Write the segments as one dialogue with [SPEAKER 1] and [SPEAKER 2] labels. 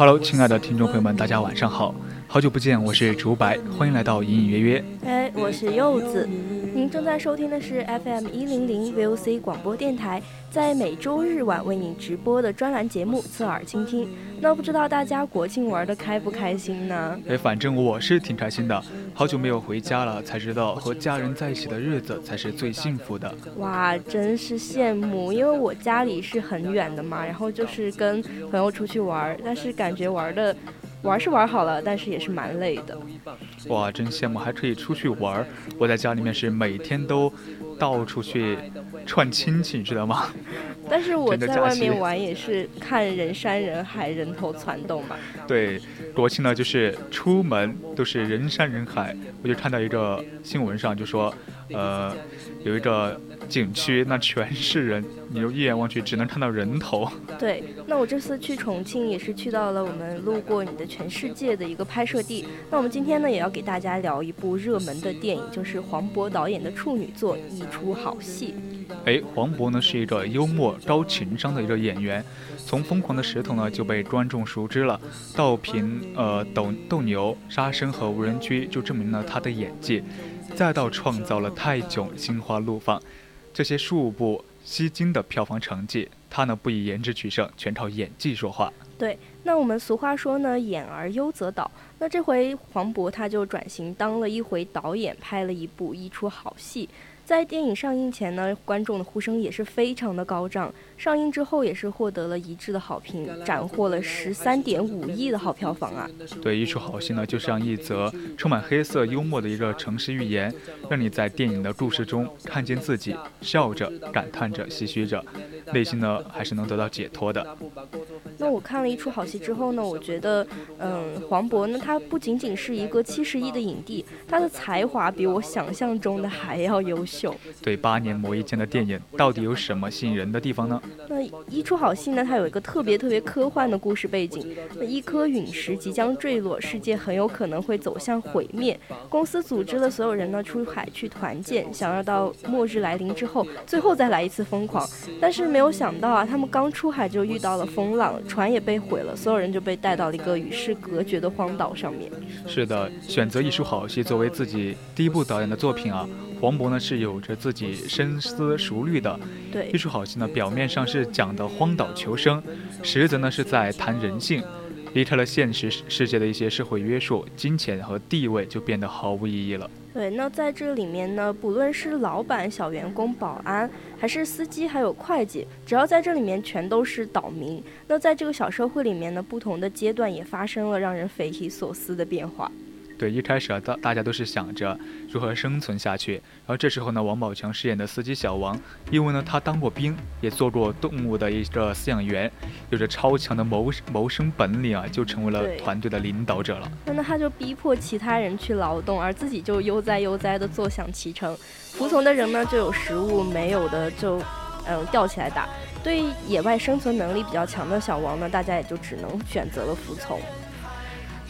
[SPEAKER 1] Hello，亲爱的听众朋友们，大家晚上好，好久不见，我是竹白，欢迎来到隐隐约约。
[SPEAKER 2] 哎，我是柚子，您正在收听的是 FM 一零零 VOC 广播电台。在每周日晚为您直播的专栏节目《侧耳倾听》，那不知道大家国庆玩的开不开心呢？
[SPEAKER 1] 哎，反正我是挺开心的，好久没有回家了，才知道和家人在一起的日子才是最幸福的。
[SPEAKER 2] 哇，真是羡慕，因为我家里是很远的嘛，然后就是跟朋友出去玩，但是感觉玩的。玩是玩好了，但是也是蛮累的。
[SPEAKER 1] 哇，真羡慕还可以出去玩。我在家里面是每天都到处去串亲戚，知道吗？
[SPEAKER 2] 但是我在外面玩也是看人山人海，人头攒动吧。
[SPEAKER 1] 对，国庆呢就是出门都是人山人海。我就看到一个新闻上就说，呃，有一个。景区那全是人，你就一眼望去只能看到人头。
[SPEAKER 2] 对，那我这次去重庆也是去到了我们路过你的全世界的一个拍摄地。那我们今天呢也要给大家聊一部热门的电影，就是黄渤导演的处女作《一出好戏》。
[SPEAKER 1] 哎，黄渤呢是一个幽默、高情商的一个演员，从《疯狂的石头》呢就被观众熟知了，到凭呃《斗斗牛》《杀生》和《无人区》就证明了他的演技，再到创造了《泰囧》《心花怒放》。这些数部吸金的票房成绩，他呢不以颜值取胜，全靠演技说话。
[SPEAKER 2] 对，那我们俗话说呢，演而优则导。那这回黄渤他就转型当了一回导演，拍了一部一出好戏。在电影上映前呢，观众的呼声也是非常的高涨。上映之后也是获得了一致的好评，斩获了十三点五亿的好票房啊！
[SPEAKER 1] 对，一出好戏呢，就像一则充满黑色幽默的一个城市寓言，让你在电影的故事中看见自己，笑着、感叹着、唏嘘着，内心呢还是能得到解脱的。
[SPEAKER 2] 那我看了一出好戏之后呢，我觉得，嗯，黄渤呢，他不仅仅是一个七十亿的影帝，他的才华比我想象中的还要优秀。
[SPEAKER 1] 对八年磨一剑的电影，到底有什么吸引人的地方呢？
[SPEAKER 2] 那一出好戏呢？它有一个特别特别科幻的故事背景。那一颗陨石即将坠落，世界很有可能会走向毁灭。公司组织了所有人呢出海去团建，想要到末日来临之后，最后再来一次疯狂。但是没有想到啊，他们刚出海就遇到了风浪，船也被毁了，所有人就被带到了一个与世隔绝的荒岛上面。
[SPEAKER 1] 是的，选择一出好戏作为自己第一部导演的作品啊。黄渤呢是有着自己深思熟虑的，
[SPEAKER 2] 对
[SPEAKER 1] 一出好戏呢，表面上是讲的荒岛求生，实则呢是在谈人性，离开了现实世界的一些社会约束，金钱和地位就变得毫无意义了。
[SPEAKER 2] 对，那在这里面呢，不论是老板、小员工、保安，还是司机，还有会计，只要在这里面全都是岛民。那在这个小社会里面呢，不同的阶段也发生了让人匪夷所思的变化。
[SPEAKER 1] 对，一开始啊，大大家都是想着如何生存下去。然后这时候呢，王宝强饰演的司机小王，因为呢他当过兵，也做过动物的一个饲养员，有着超强的谋谋生本领啊，就成为了团队的领导者了。
[SPEAKER 2] 那他就逼迫其他人去劳动，而自己就悠哉悠哉的坐享其成。服从的人呢就有食物，没有的就嗯吊起来打。对野外生存能力比较强的小王呢，大家也就只能选择了服从。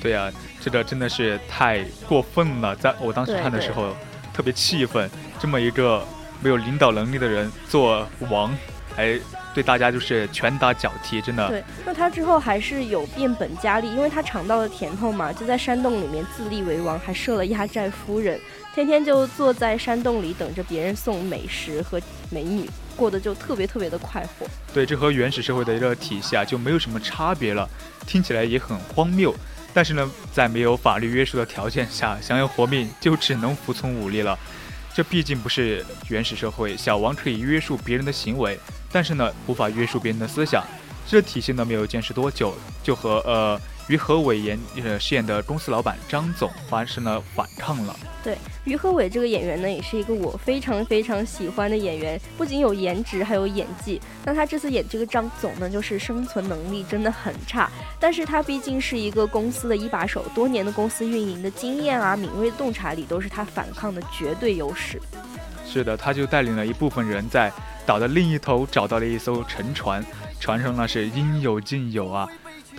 [SPEAKER 1] 对呀，这个真的是太过分了，在我当时看的时候，特别气愤，这么一个没有领导能力的人做王，还对大家就是拳打脚踢，真的。
[SPEAKER 2] 对，那他之后还是有变本加厉，因为他尝到了甜头嘛，就在山洞里面自立为王，还设了压寨夫人，天天就坐在山洞里等着别人送美食和美女，过得就特别特别的快活。
[SPEAKER 1] 对，这和原始社会的一个体系啊就没有什么差别了，听起来也很荒谬。但是呢，在没有法律约束的条件下，想要活命就只能服从武力了。这毕竟不是原始社会，小王可以约束别人的行为，但是呢，无法约束别人的思想。这体系呢，没有坚持多久，就和呃。于和伟演呃饰演的公司老板张总发生了反抗了。
[SPEAKER 2] 对，于和伟这个演员呢，也是一个我非常非常喜欢的演员，不仅有颜值，还有演技。那他这次演这个张总呢，就是生存能力真的很差，但是他毕竟是一个公司的一把手，多年的公司运营的经验啊，敏锐的洞察力都是他反抗的绝对优势。
[SPEAKER 1] 是的，他就带领了一部分人在岛的另一头找到了一艘沉船，船上呢是应有尽有啊。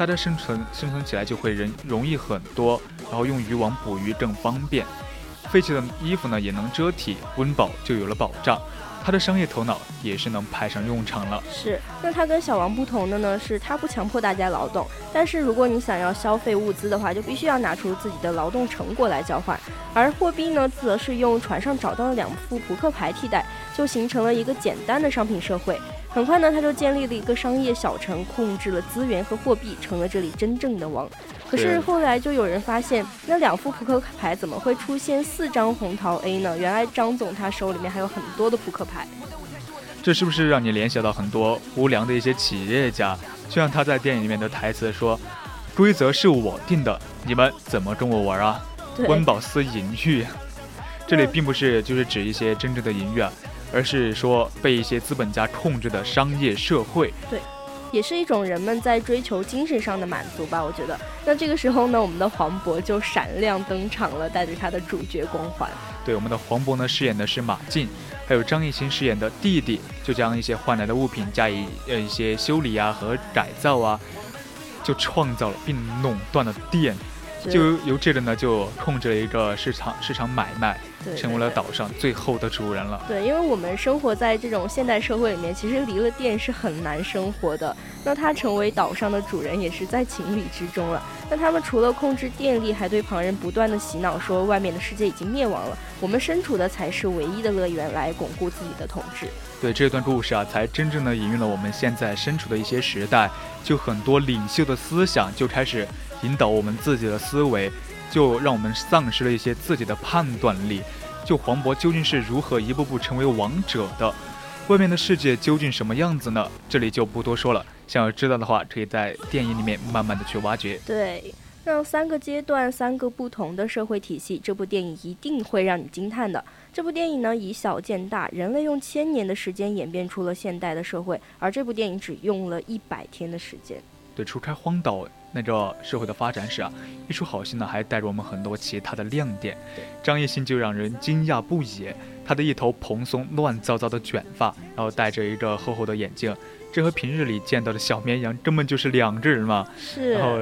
[SPEAKER 1] 大家生存生存起来就会人容易很多，然后用渔网捕鱼更方便，废弃的衣服呢也能遮体，温饱就有了保障。他的商业头脑也是能派上用场了。
[SPEAKER 2] 是，那他跟小王不同的呢，是他不强迫大家劳动，但是如果你想要消费物资的话，就必须要拿出自己的劳动成果来交换。而货币呢，则是用船上找到的两副扑克牌替代，就形成了一个简单的商品社会。很快呢，他就建立了一个商业小城，控制了资源和货币，成了这里真正的王。可是后来就有人发现，那两副扑克牌怎么会出现四张红桃 A 呢？原来张总他手里面还有很多的扑克牌。
[SPEAKER 1] 这是不是让你联想到很多无良的一些企业家？就像他在电影里面的台词说：“规则是我定的，你们怎么跟我玩啊？”温饱思淫欲，这里并不是就是指一些真正的淫欲啊。而是说被一些资本家控制的商业社会，
[SPEAKER 2] 对，也是一种人们在追求精神上的满足吧。我觉得，那这个时候呢，我们的黄渤就闪亮登场了，带着他的主角光环。
[SPEAKER 1] 对，我们的黄渤呢，饰演的是马进，还有张艺兴饰演的弟弟，就将一些换来的物品加以呃一些修理啊和改造啊，就创造了并垄断了电，就由这个呢就控制了一个市场市场买卖。成为了岛上最后的主人了。
[SPEAKER 2] 对，因为我们生活在这种现代社会里面，其实离了电是很难生活的。那他成为岛上的主人，也是在情理之中了。那他们除了控制电力，还对旁人不断的洗脑，说外面的世界已经灭亡了，我们身处的才是唯一的乐园，来巩固自己的统治。
[SPEAKER 1] 对这段故事啊，才真正的引喻了我们现在身处的一些时代，就很多领袖的思想就开始引导我们自己的思维。就让我们丧失了一些自己的判断力。就黄渤究竟是如何一步步成为王者的？外面的世界究竟什么样子呢？这里就不多说了。想要知道的话，可以在电影里面慢慢的去挖掘。
[SPEAKER 2] 对，让三个阶段、三个不同的社会体系，这部电影一定会让你惊叹的。这部电影呢，以小见大，人类用千年的时间演变出了现代的社会，而这部电影只用了一百天的时间。
[SPEAKER 1] 对，除开荒岛。那个社会的发展史啊，一出好戏呢，还带着我们很多其他的亮点。张艺兴就让人惊讶不已，他的一头蓬松乱糟糟的卷发，然后戴着一个厚厚的眼镜，这和平日里见到的小绵羊根本就是两个人嘛。
[SPEAKER 2] 是。
[SPEAKER 1] 然后，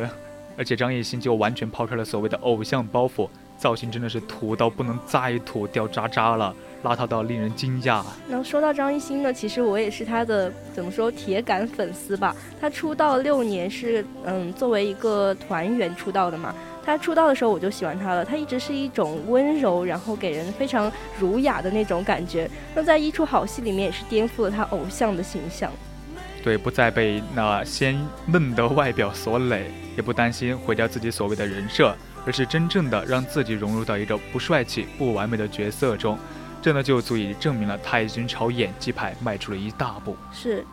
[SPEAKER 1] 而且张艺兴就完全抛开了所谓的偶像包袱，造型真的是土到不能再土，掉渣渣了。邋遢到令人惊讶。
[SPEAKER 2] 那说到张艺兴呢，其实我也是他的怎么说铁杆粉丝吧。他出道六年是嗯作为一个团员出道的嘛。他出道的时候我就喜欢他了，他一直是一种温柔，然后给人非常儒雅的那种感觉。那在一出好戏里面也是颠覆了他偶像的形象。
[SPEAKER 1] 对，不再被那鲜嫩的外表所累，也不担心毁掉自己所谓的人设，而是真正的让自己融入到一个不帅气、不完美的角色中。这呢就足以证明了他已经朝演技派迈出了一大步。
[SPEAKER 2] 是。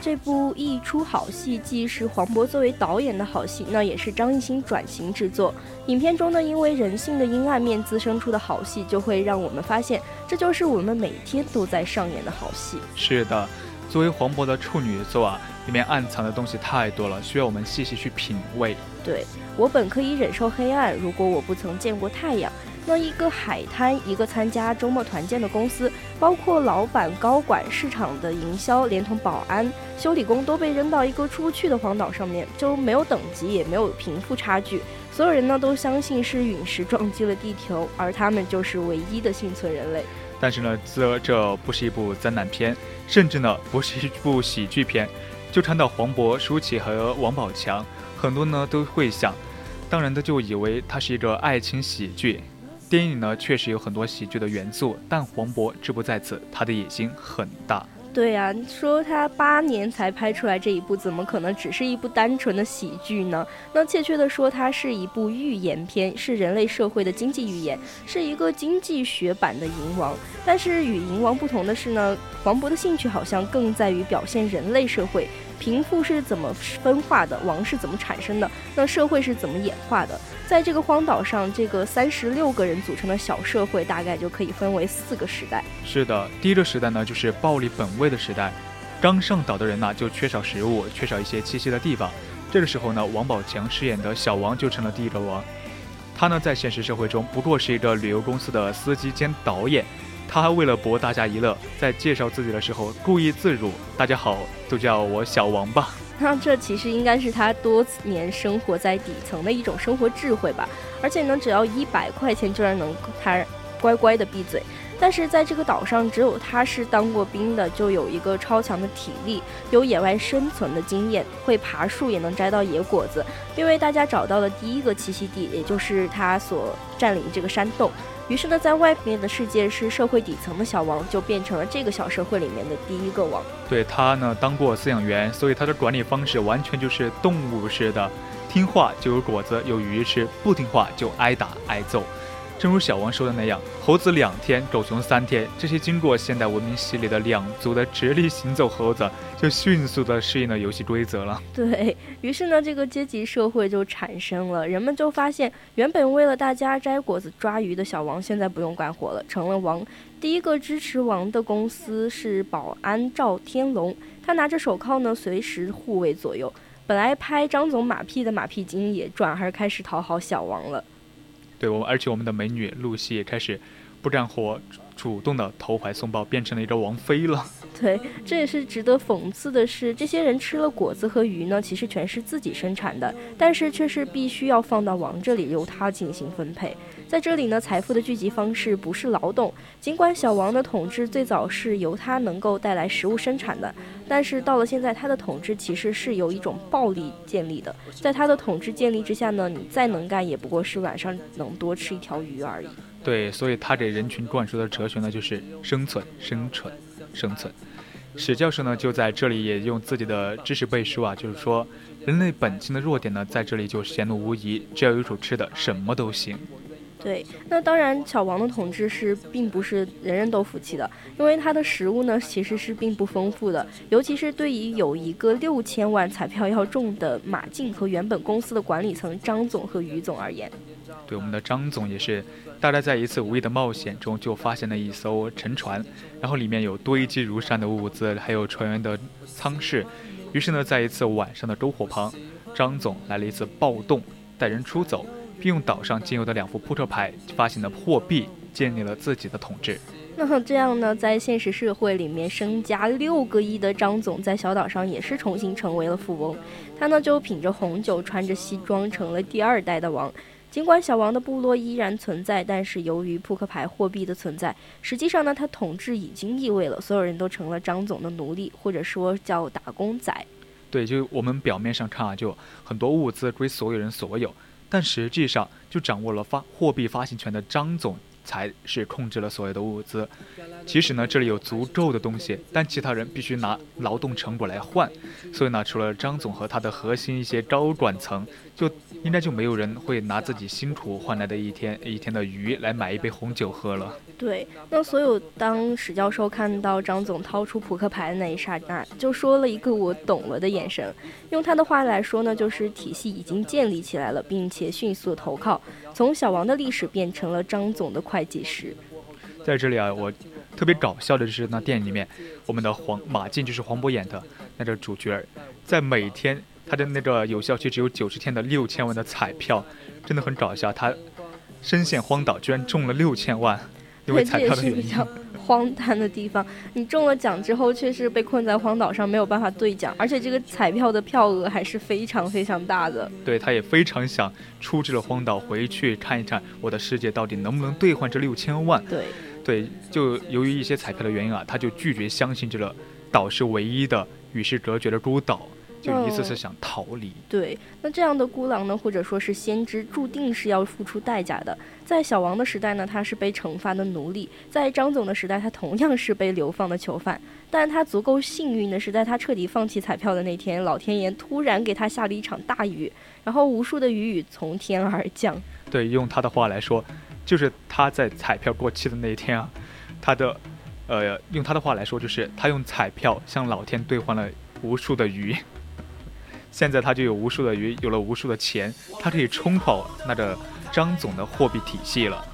[SPEAKER 2] 这部一出好戏，既是黄渤作为导演的好戏，那也是张艺兴转型之作。影片中呢，因为人性的阴暗面滋生出的好戏，就会让我们发现，这就是我们每天都在上演的好戏。
[SPEAKER 1] 是的，作为黄渤的处女作啊，里面暗藏的东西太多了，需要我们细细去品味。
[SPEAKER 2] 对我本可以忍受黑暗，如果我不曾见过太阳。那一个海滩，一个参加周末团建的公司，包括老板、高管、市场的营销，连同保安、修理工，都被扔到一个出不去的荒岛上面，就没有等级，也没有贫富差距。所有人呢都相信是陨石撞击了地球，而他们就是唯一的幸存人类。
[SPEAKER 1] 但是呢，这这不是一部灾难片，甚至呢不是一部喜剧片。就谈到黄渤、舒淇和王宝强，很多呢都会想，当然的就以为它是一个爱情喜剧。电影呢确实有很多喜剧的元素，但黄渤志不在此，他的野心很大。
[SPEAKER 2] 对呀，说他八年才拍出来这一部，怎么可能只是一部单纯的喜剧呢？那确切的说，它是一部寓言片，是人类社会的经济寓言，是一个经济学版的《银王》。但是与《银王》不同的是呢，黄渤的兴趣好像更在于表现人类社会。贫富是怎么分化的？王是怎么产生的？那社会是怎么演化的？在这个荒岛上，这个三十六个人组成的小社会，大概就可以分为四个时代。
[SPEAKER 1] 是的，第一个时代呢，就是暴力本位的时代。刚上岛的人呢，就缺少食物，缺少一些栖息的地方。这个时候呢，王宝强饰演的小王就成了第一个王。他呢，在现实社会中不过是一个旅游公司的司机兼导演。他还为了博大家一乐，在介绍自己的时候故意自辱：“大家好，都叫我小王吧。”
[SPEAKER 2] 那这其实应该是他多年生活在底层的一种生活智慧吧。而且呢，只要一百块钱居然能他乖乖的闭嘴。但是在这个岛上，只有他是当过兵的，就有一个超强的体力，有野外生存的经验，会爬树也能摘到野果子，并为大家找到了第一个栖息地，也就是他所占领这个山洞。于是呢，在外面的世界是社会底层的小王，就变成了这个小社会里面的第一个王。
[SPEAKER 1] 对他呢，当过饲养员，所以他的管理方式完全就是动物式的，听话就有果子有鱼吃，不听话就挨打挨揍。正如小王说的那样，猴子两天，狗熊三天，这些经过现代文明洗礼的两足的直立行走猴子，就迅速的适应了游戏规则了。
[SPEAKER 2] 对于是呢，这个阶级社会就产生了，人们就发现，原本为了大家摘果子抓鱼的小王，现在不用干活了，成了王。第一个支持王的公司是保安赵天龙，他拿着手铐呢，随时护卫左右。本来拍张总马屁的马屁精也转而开始讨好小王了。
[SPEAKER 1] 对我，而且我们的美女露西也开始不战火，主动的投怀送抱，变成了一个王妃了。
[SPEAKER 2] 对，这也是值得讽刺的是，这些人吃了果子和鱼呢，其实全是自己生产的，但是却是必须要放到王这里，由他进行分配。在这里呢，财富的聚集方式不是劳动。尽管小王的统治最早是由他能够带来食物生产的，但是到了现在，他的统治其实是由一种暴力建立的。在他的统治建立之下呢，你再能干，也不过是晚上能多吃一条鱼而已。
[SPEAKER 1] 对，所以他给人群灌输的哲学呢，就是生存、生存、生存。史教授呢，就在这里也用自己的知识背书啊，就是说，人类本性的弱点呢，在这里就显露无遗，只要有口吃的，什么都行。
[SPEAKER 2] 对，那当然，小王的统治是并不是人人都服气的，因为他的食物呢其实是并不丰富的，尤其是对于有一个六千万彩票要中的马静和原本公司的管理层张总和于总而言。
[SPEAKER 1] 对，我们的张总也是，大概在一次无意的冒险中就发现了一艘沉船，然后里面有堆积如山的物资，还有船员的舱室，于是呢，在一次晚上的篝火旁，张总来了一次暴动，带人出走。并用岛上仅有的两副扑克牌发行的货币建立了自己的统治。
[SPEAKER 2] 那这样呢，在现实社会里面，身家六个亿的张总在小岛上也是重新成为了富翁。他呢就品着红酒，穿着西装，成了第二代的王。尽管小王的部落依然存在，但是由于扑克牌货币的存在，实际上呢，他统治已经意味了所有人都成了张总的奴隶，或者说叫打工仔。
[SPEAKER 1] 对，就我们表面上看啊，就很多物资归所有人所有。但实际上，就掌握了发货币发行权的张总才是控制了所有的物资。其实呢，这里有足够的东西，但其他人必须拿劳动成果来换。所以呢，除了张总和他的核心一些高管层，就应该就没有人会拿自己辛苦换来的一天一天的鱼来买一杯红酒喝了。
[SPEAKER 2] 对，那所有当史教授看到张总掏出扑克牌的那一刹那，就说了一个我懂了的眼神。用他的话来说呢，就是体系已经建立起来了，并且迅速投靠，从小王的历史变成了张总的会计师。
[SPEAKER 1] 在这里啊，我特别搞笑的就是那电影里面，我们的黄马进就是黄渤演的那个主角，在每天他的那个有效期只有九十天的六千万的彩票，真的很搞笑。他深陷荒岛，居然中了六千万，因为彩票的原因。
[SPEAKER 2] 荒诞的地方，你中了奖之后却是被困在荒岛上，没有办法兑奖，而且这个彩票的票额还是非常非常大的。
[SPEAKER 1] 对，他也非常想出这个荒岛回去看一看我的世界到底能不能兑换这六千万。
[SPEAKER 2] 对，
[SPEAKER 1] 对，就由于一些彩票的原因啊，他就拒绝相信这个岛是唯一的与世隔绝的孤岛。就意思是想逃离。
[SPEAKER 2] 对，那这样的孤狼呢，或者说是先知，注定是要付出代价的。在小王的时代呢，他是被惩罚的奴隶；在张总的时代，他同样是被流放的囚犯。但他足够幸运的是，在他彻底放弃彩票的那天，老天爷突然给他下了一场大雨，然后无数的雨雨从天而降。
[SPEAKER 1] 对，用他的话来说，就是他在彩票过期的那一天啊，他的，呃，用他的话来说，就是他用彩票向老天兑换了无数的鱼。现在他就有无数的鱼，有了无数的钱，他可以冲跑那个张总的货币体系了。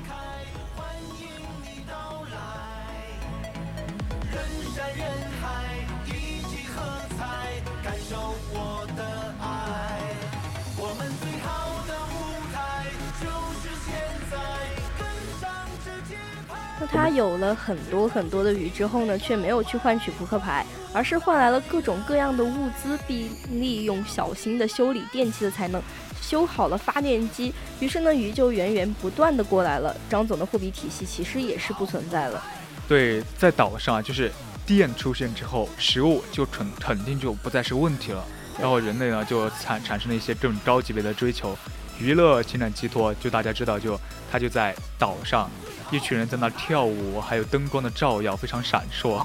[SPEAKER 2] 他有了很多很多的鱼之后呢，却没有去换取扑克牌，而是换来了各种各样的物资，并利用小新的修理电器的才能修好了发电机。于是呢，鱼就源源不断的过来了。张总的货币体系其实也是不存在了。
[SPEAKER 1] 对，在岛上啊就是电出现之后，食物就肯肯定就不再是问题了。然后人类呢就产产生了一些更高级别的追求，娱乐、情感寄托。就大家知道，就他就在岛上。一群人在那跳舞，还有灯光的照耀非常闪烁，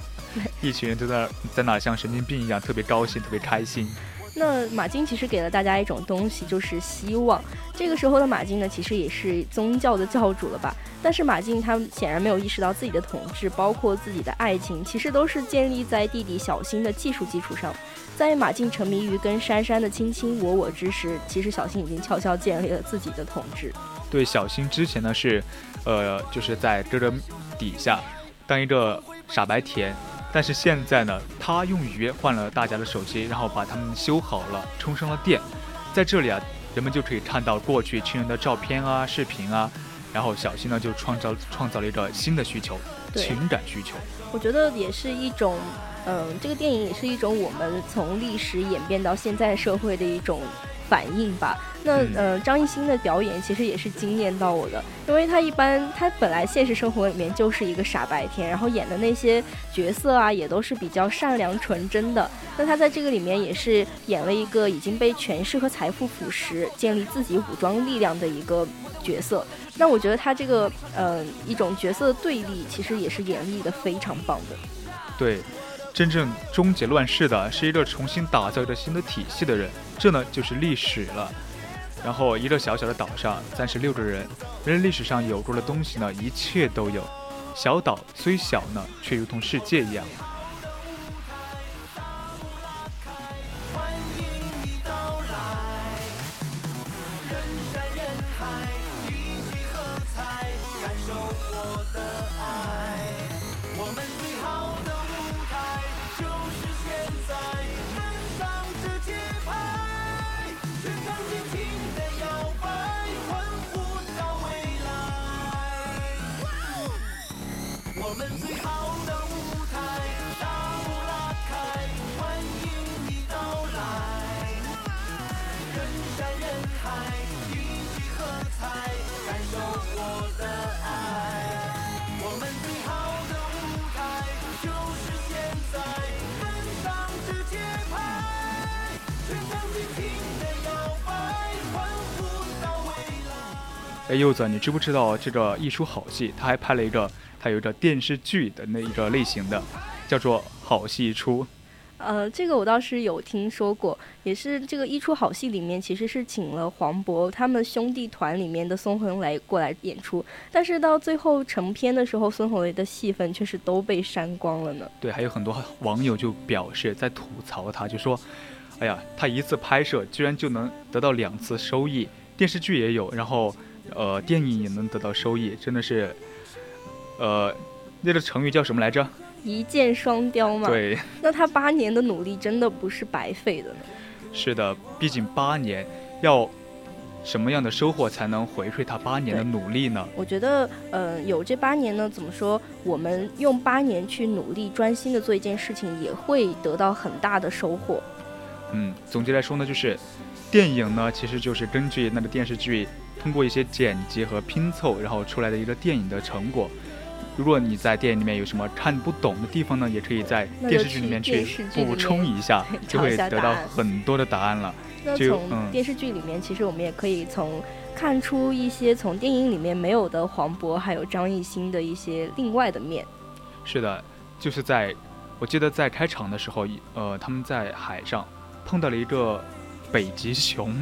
[SPEAKER 1] 一群人都在在那像神经病一样，特别高兴，特别开心。
[SPEAKER 2] 那马金其实给了大家一种东西，就是希望。这个时候的马金呢，其实也是宗教的教主了吧？但是马金他显然没有意识到自己的统治，包括自己的爱情，其实都是建立在弟弟小新的技术基础上。在马进沉迷于跟珊珊的卿卿我我之时，其实小新已经悄悄建立了自己的统治。
[SPEAKER 1] 对，小新之前呢是。呃，就是在哥哥底下当一个傻白甜，但是现在呢，他用鱼换了大家的手机，然后把他们修好了，充上了电，在这里啊，人们就可以看到过去亲人的照片啊、视频啊，然后小新呢就创造创造了一个新的需求，情感需求。
[SPEAKER 2] 我觉得也是一种，嗯，这个电影也是一种我们从历史演变到现在社会的一种。反应吧，那呃，张艺兴的表演其实也是惊艳到我的，因为他一般他本来现实生活里面就是一个傻白甜，然后演的那些角色啊也都是比较善良纯真的，那他在这个里面也是演了一个已经被权势和财富腐蚀，建立自己武装力量的一个角色，那我觉得他这个呃一种角色的对立，其实也是演绎的非常棒的，
[SPEAKER 1] 对。真正终结乱世的是一个重新打造一个新的体系的人，这呢就是历史了。然后一个小小的岛上，三十六个人，人类历史上有过的东西呢，一切都有。小岛虽小呢，却如同世界一样。哎，柚子，你知不知道这个一出好戏，他还拍了一个，他有一个电视剧的那一个类型的，叫做好戏一出。
[SPEAKER 2] 呃，这个我倒是有听说过，也是这个一出好戏里面，其实是请了黄渤他们兄弟团里面的孙红雷过来演出，但是到最后成片的时候，孙红雷的戏份却是都被删光了呢。
[SPEAKER 1] 对，还有很多网友就表示在吐槽他，就说，哎呀，他一次拍摄居然就能得到两次收益，电视剧也有，然后。呃，电影也能得到收益，真的是，呃，那个成语叫什么来着？
[SPEAKER 2] 一箭双雕嘛。
[SPEAKER 1] 对。
[SPEAKER 2] 那他八年的努力真的不是白费的呢。
[SPEAKER 1] 是的，毕竟八年要。什么样的收获才能回馈他八年的努力呢？
[SPEAKER 2] 我觉得，呃，有这八年呢，怎么说？我们用八年去努力、专心的做一件事情，也会得到很大的收获。
[SPEAKER 1] 嗯，总结来说呢，就是电影呢，其实就是根据那个电视剧，通过一些剪辑和拼凑，然后出来的一个电影的成果。如果你在电影里面有什么看不懂的地方呢，也可以在电视剧里面去补充一下，就会得到很多的答案了。
[SPEAKER 2] 那从电视剧里面，其实我们也可以从看出一些从电影里面没有的黄渤还有张艺兴的一些另外的面。
[SPEAKER 1] 是的，就是在我记得在开场的时候，呃，他们在海上碰到了一个北极熊，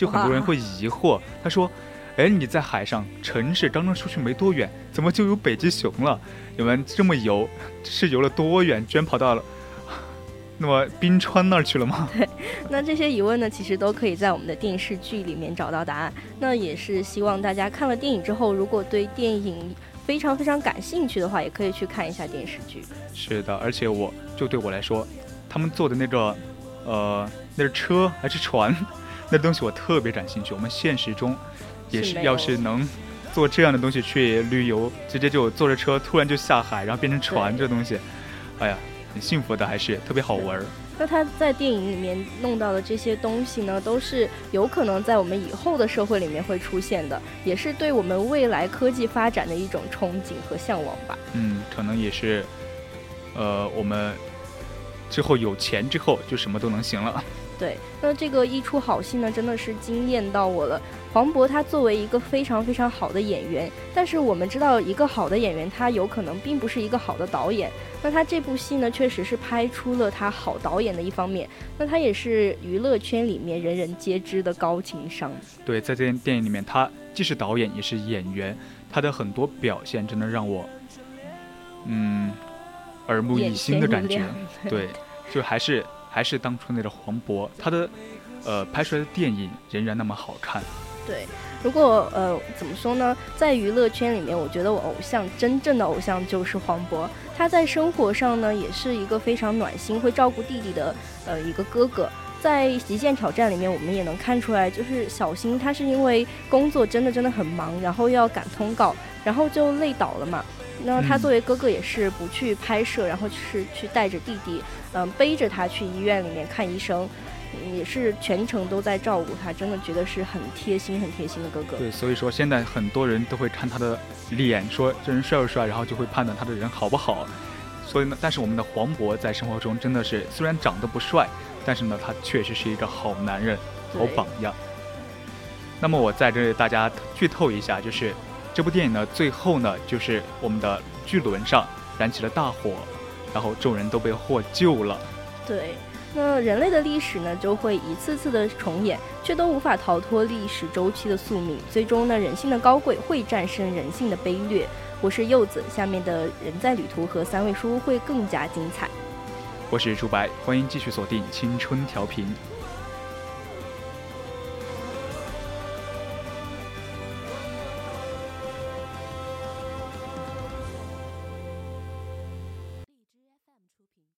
[SPEAKER 1] 就很多人会疑惑，他说：“哎，你在海上，城市刚刚出去没多远，怎么就有北极熊了？你们这么游，是游了多远，居然跑到了？”那么冰川那儿去了吗？
[SPEAKER 2] 对，那这些疑问呢，其实都可以在我们的电视剧里面找到答案。那也是希望大家看了电影之后，如果对电影非常非常感兴趣的话，也可以去看一下电视剧。
[SPEAKER 1] 是的，而且我就对我来说，他们坐的那个，呃，那是车还是船，那东西我特别感兴趣。我们现实中也是，要是能坐这样的东西去旅游，直接就坐着车突然就下海，然后变成船这东西，哎呀。很幸福的，还是特别好玩儿。
[SPEAKER 2] 那他在电影里面弄到的这些东西呢，都是有可能在我们以后的社会里面会出现的，也是对我们未来科技发展的一种憧憬和向往吧。
[SPEAKER 1] 嗯，可能也是，呃，我们之后有钱之后就什么都能行了。
[SPEAKER 2] 对，那这个一出好戏呢，真的是惊艳到我了。黄渤他作为一个非常非常好的演员，但是我们知道，一个好的演员他有可能并不是一个好的导演。那他这部戏呢，确实是拍出了他好导演的一方面。那他也是娱乐圈里面人人皆知的高情商。
[SPEAKER 1] 对，在这电电影里面，他既是导演也是演员，他的很多表现真的让我，嗯，耳目一新的感觉。对，就还是还是当初那个黄渤，他的呃拍出来的电影仍然那么好看。
[SPEAKER 2] 对，如果呃怎么说呢，在娱乐圈里面，我觉得我偶像真正的偶像就是黄渤。他在生活上呢，也是一个非常暖心、会照顾弟弟的呃一个哥哥。在《极限挑战》里面，我们也能看出来，就是小新他是因为工作真的真的很忙，然后又要赶通告，然后就累倒了嘛。那他作为哥哥也是不去拍摄，然后是去带着弟弟，嗯，背着他去医院里面看医生。也是全程都在照顾他，真的觉得是很贴心、很贴心的哥哥。
[SPEAKER 1] 对，所以说现在很多人都会看他的脸，说这人帅不帅，然后就会判断他的人好不好。所以呢，但是我们的黄渤在生活中真的是虽然长得不帅，但是呢，他确实是一个好男人、好榜样。那么我在这里大家剧透一下，就是这部电影呢，最后呢，就是我们的巨轮上燃起了大火，然后众人都被获救了。
[SPEAKER 2] 对。那人类的历史呢，就会一次次的重演，却都无法逃脱历史周期的宿命。最终呢，人性的高贵会战胜人性的卑劣。我是柚子，下面的人在旅途和三位书会更加精彩。
[SPEAKER 1] 我是朱白，欢迎继续锁定青春调频。